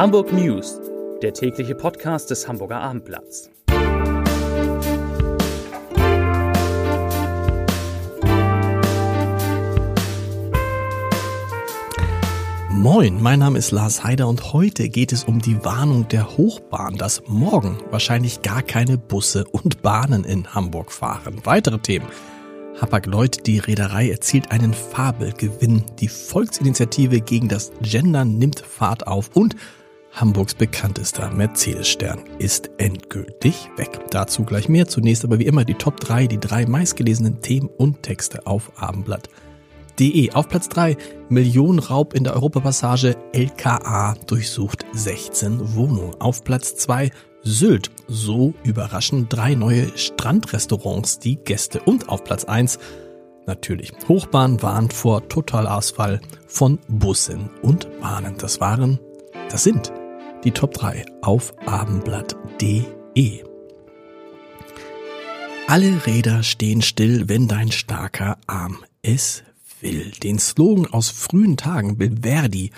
Hamburg News, der tägliche Podcast des Hamburger Abendblatts. Moin, mein Name ist Lars Heider und heute geht es um die Warnung der Hochbahn, dass morgen wahrscheinlich gar keine Busse und Bahnen in Hamburg fahren. Weitere Themen. Hapag-Lloyd, die Reederei, erzielt einen Fabelgewinn. Die Volksinitiative gegen das Gendern nimmt Fahrt auf und Hamburgs bekanntester Mercedes-Stern ist endgültig weg. Dazu gleich mehr. Zunächst aber wie immer die Top 3, die drei meistgelesenen Themen und Texte auf abendblatt.de. Auf Platz 3 Millionenraub in der Europapassage. LKA durchsucht 16 Wohnungen. Auf Platz 2 Sylt. So überraschen drei neue Strandrestaurants die Gäste. Und auf Platz 1 natürlich Hochbahn warnt vor Totalausfall von Bussen und Bahnen. Das waren, das sind die Top 3 auf abendblatt.de. Alle Räder stehen still, wenn dein starker Arm es will. Den Slogan aus frühen Tagen will Verdi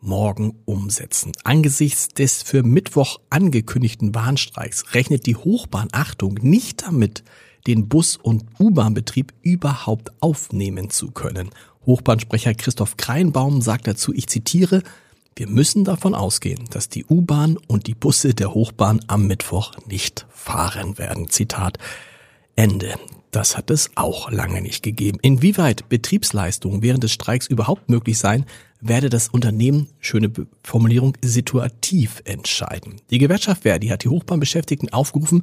morgen umsetzen. Angesichts des für Mittwoch angekündigten Warnstreiks rechnet die Hochbahn Achtung nicht damit, den Bus- und U-Bahn-Betrieb überhaupt aufnehmen zu können. Hochbahnsprecher Christoph Kreinbaum sagt dazu, ich zitiere, wir müssen davon ausgehen, dass die U-Bahn und die Busse der Hochbahn am Mittwoch nicht fahren werden. Zitat Ende. Das hat es auch lange nicht gegeben. Inwieweit Betriebsleistungen während des Streiks überhaupt möglich sein, werde das Unternehmen, schöne Formulierung, situativ entscheiden. Die Gewerkschaft Verdi hat die Hochbahnbeschäftigten aufgerufen,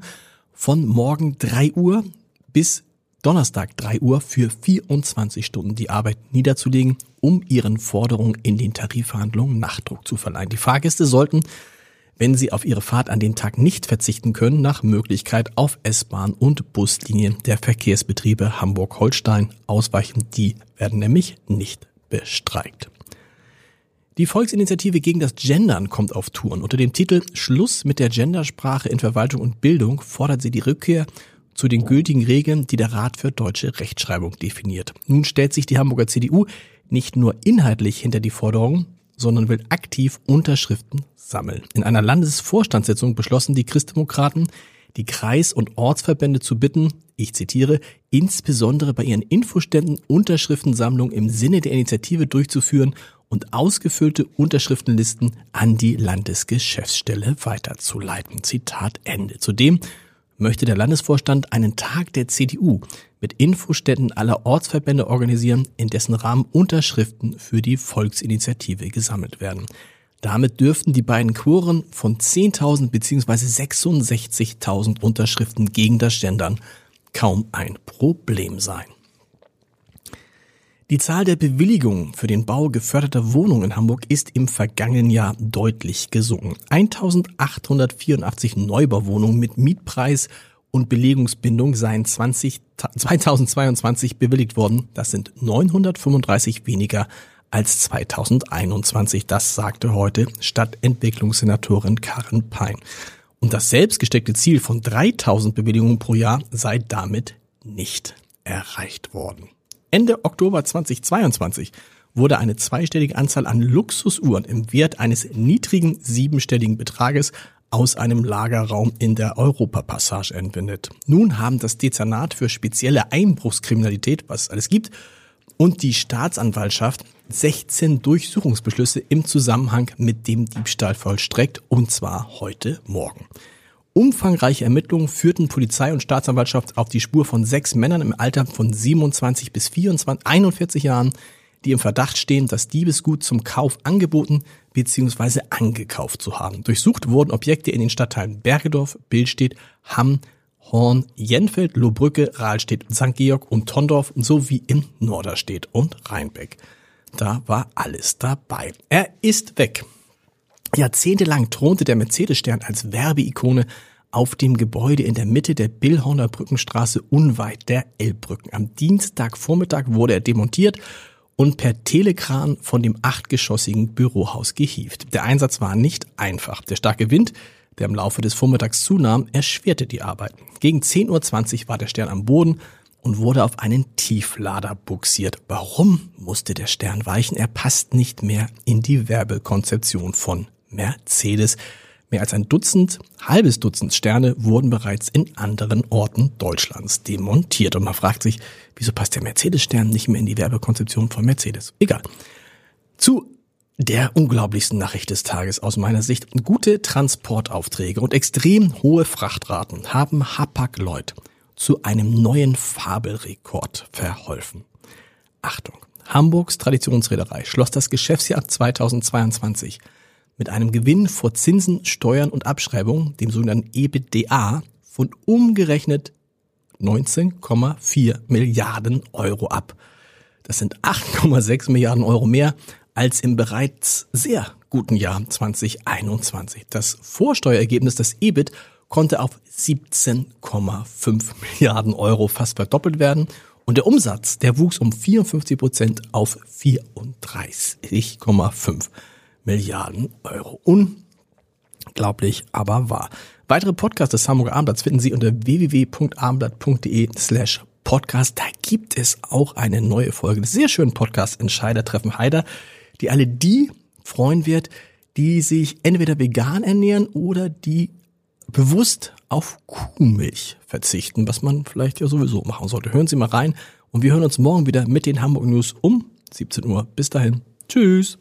von morgen drei Uhr bis Donnerstag drei Uhr für 24 Stunden die Arbeit niederzulegen, um ihren Forderungen in den Tarifverhandlungen Nachdruck zu verleihen. Die Fahrgäste sollten, wenn sie auf ihre Fahrt an den Tag nicht verzichten können, nach Möglichkeit auf S-Bahn und Buslinien der Verkehrsbetriebe Hamburg-Holstein ausweichen. Die werden nämlich nicht bestreikt. Die Volksinitiative gegen das Gendern kommt auf Touren. Unter dem Titel Schluss mit der Gendersprache in Verwaltung und Bildung fordert sie die Rückkehr zu den gültigen Regeln, die der Rat für deutsche Rechtschreibung definiert. Nun stellt sich die Hamburger CDU nicht nur inhaltlich hinter die Forderung, sondern will aktiv Unterschriften sammeln. In einer Landesvorstandssitzung beschlossen die Christdemokraten, die Kreis- und Ortsverbände zu bitten, ich zitiere, insbesondere bei ihren Infoständen Unterschriftensammlungen im Sinne der Initiative durchzuführen und ausgefüllte Unterschriftenlisten an die Landesgeschäftsstelle weiterzuleiten. Zitat Ende. Zudem möchte der Landesvorstand einen Tag der CDU mit Infoständen aller Ortsverbände organisieren, in dessen Rahmen Unterschriften für die Volksinitiative gesammelt werden. Damit dürften die beiden Quoren von 10.000 bzw. 66.000 Unterschriften gegen das Gendern kaum ein Problem sein. Die Zahl der Bewilligungen für den Bau geförderter Wohnungen in Hamburg ist im vergangenen Jahr deutlich gesunken. 1884 Neubauwohnungen mit Mietpreis und Belegungsbindung seien 20, 2022 bewilligt worden. Das sind 935 weniger als 2021. Das sagte heute Stadtentwicklungssenatorin Karen Pein. Und das selbstgesteckte Ziel von 3000 Bewilligungen pro Jahr sei damit nicht erreicht worden. Ende Oktober 2022 wurde eine zweistellige Anzahl an Luxusuhren im Wert eines niedrigen siebenstelligen Betrages aus einem Lagerraum in der Europapassage entwendet. Nun haben das Dezernat für spezielle Einbruchskriminalität, was es alles gibt, und die Staatsanwaltschaft 16 Durchsuchungsbeschlüsse im Zusammenhang mit dem Diebstahl vollstreckt, und zwar heute Morgen. Umfangreiche Ermittlungen führten Polizei und Staatsanwaltschaft auf die Spur von sechs Männern im Alter von 27 bis 24, 41 Jahren, die im Verdacht stehen, das Diebesgut zum Kauf angeboten bzw. angekauft zu haben. Durchsucht wurden Objekte in den Stadtteilen Bergedorf, Billstedt, Hamm, Horn, Jenfeld, Lohbrücke, Rahlstedt, St. Georg und Tondorf sowie in Norderstedt und Rheinbeck. Da war alles dabei. Er ist weg. Jahrzehntelang thronte der Mercedes-Stern als Werbeikone auf dem Gebäude in der Mitte der Billhorner Brückenstraße unweit der Elbbrücken. Am Dienstagvormittag wurde er demontiert und per Telekran von dem achtgeschossigen Bürohaus gehievt. Der Einsatz war nicht einfach. Der starke Wind, der im Laufe des Vormittags zunahm, erschwerte die Arbeit. Gegen 10.20 Uhr war der Stern am Boden und wurde auf einen Tieflader buxiert. Warum musste der Stern weichen? Er passt nicht mehr in die Werbekonzeption von Mercedes. Mehr als ein Dutzend, halbes Dutzend Sterne wurden bereits in anderen Orten Deutschlands demontiert. Und man fragt sich, wieso passt der Mercedes-Stern nicht mehr in die Werbekonzeption von Mercedes? Egal. Zu der unglaublichsten Nachricht des Tages aus meiner Sicht. Gute Transportaufträge und extrem hohe Frachtraten haben Hapag-Lloyd zu einem neuen Fabelrekord verholfen. Achtung! Hamburgs Traditionsreederei schloss das Geschäftsjahr 2022 mit einem Gewinn vor Zinsen, Steuern und Abschreibung, dem sogenannten EBITDA, von umgerechnet 19,4 Milliarden Euro ab. Das sind 8,6 Milliarden Euro mehr als im bereits sehr guten Jahr 2021. Das Vorsteuerergebnis, das EBIT, konnte auf 17,5 Milliarden Euro fast verdoppelt werden und der Umsatz, der wuchs um 54 Prozent auf 34,5 Milliarden Euro. Unglaublich, aber wahr. Weitere Podcasts des Hamburger Abendblatts finden Sie unter www.abendblatt.de slash Podcast. Da gibt es auch eine neue Folge des sehr schönen Podcasts Entscheider treffen Heider die alle die freuen wird, die sich entweder vegan ernähren oder die bewusst auf Kuhmilch verzichten, was man vielleicht ja sowieso machen sollte. Hören Sie mal rein und wir hören uns morgen wieder mit den Hamburg News um 17 Uhr. Bis dahin. Tschüss.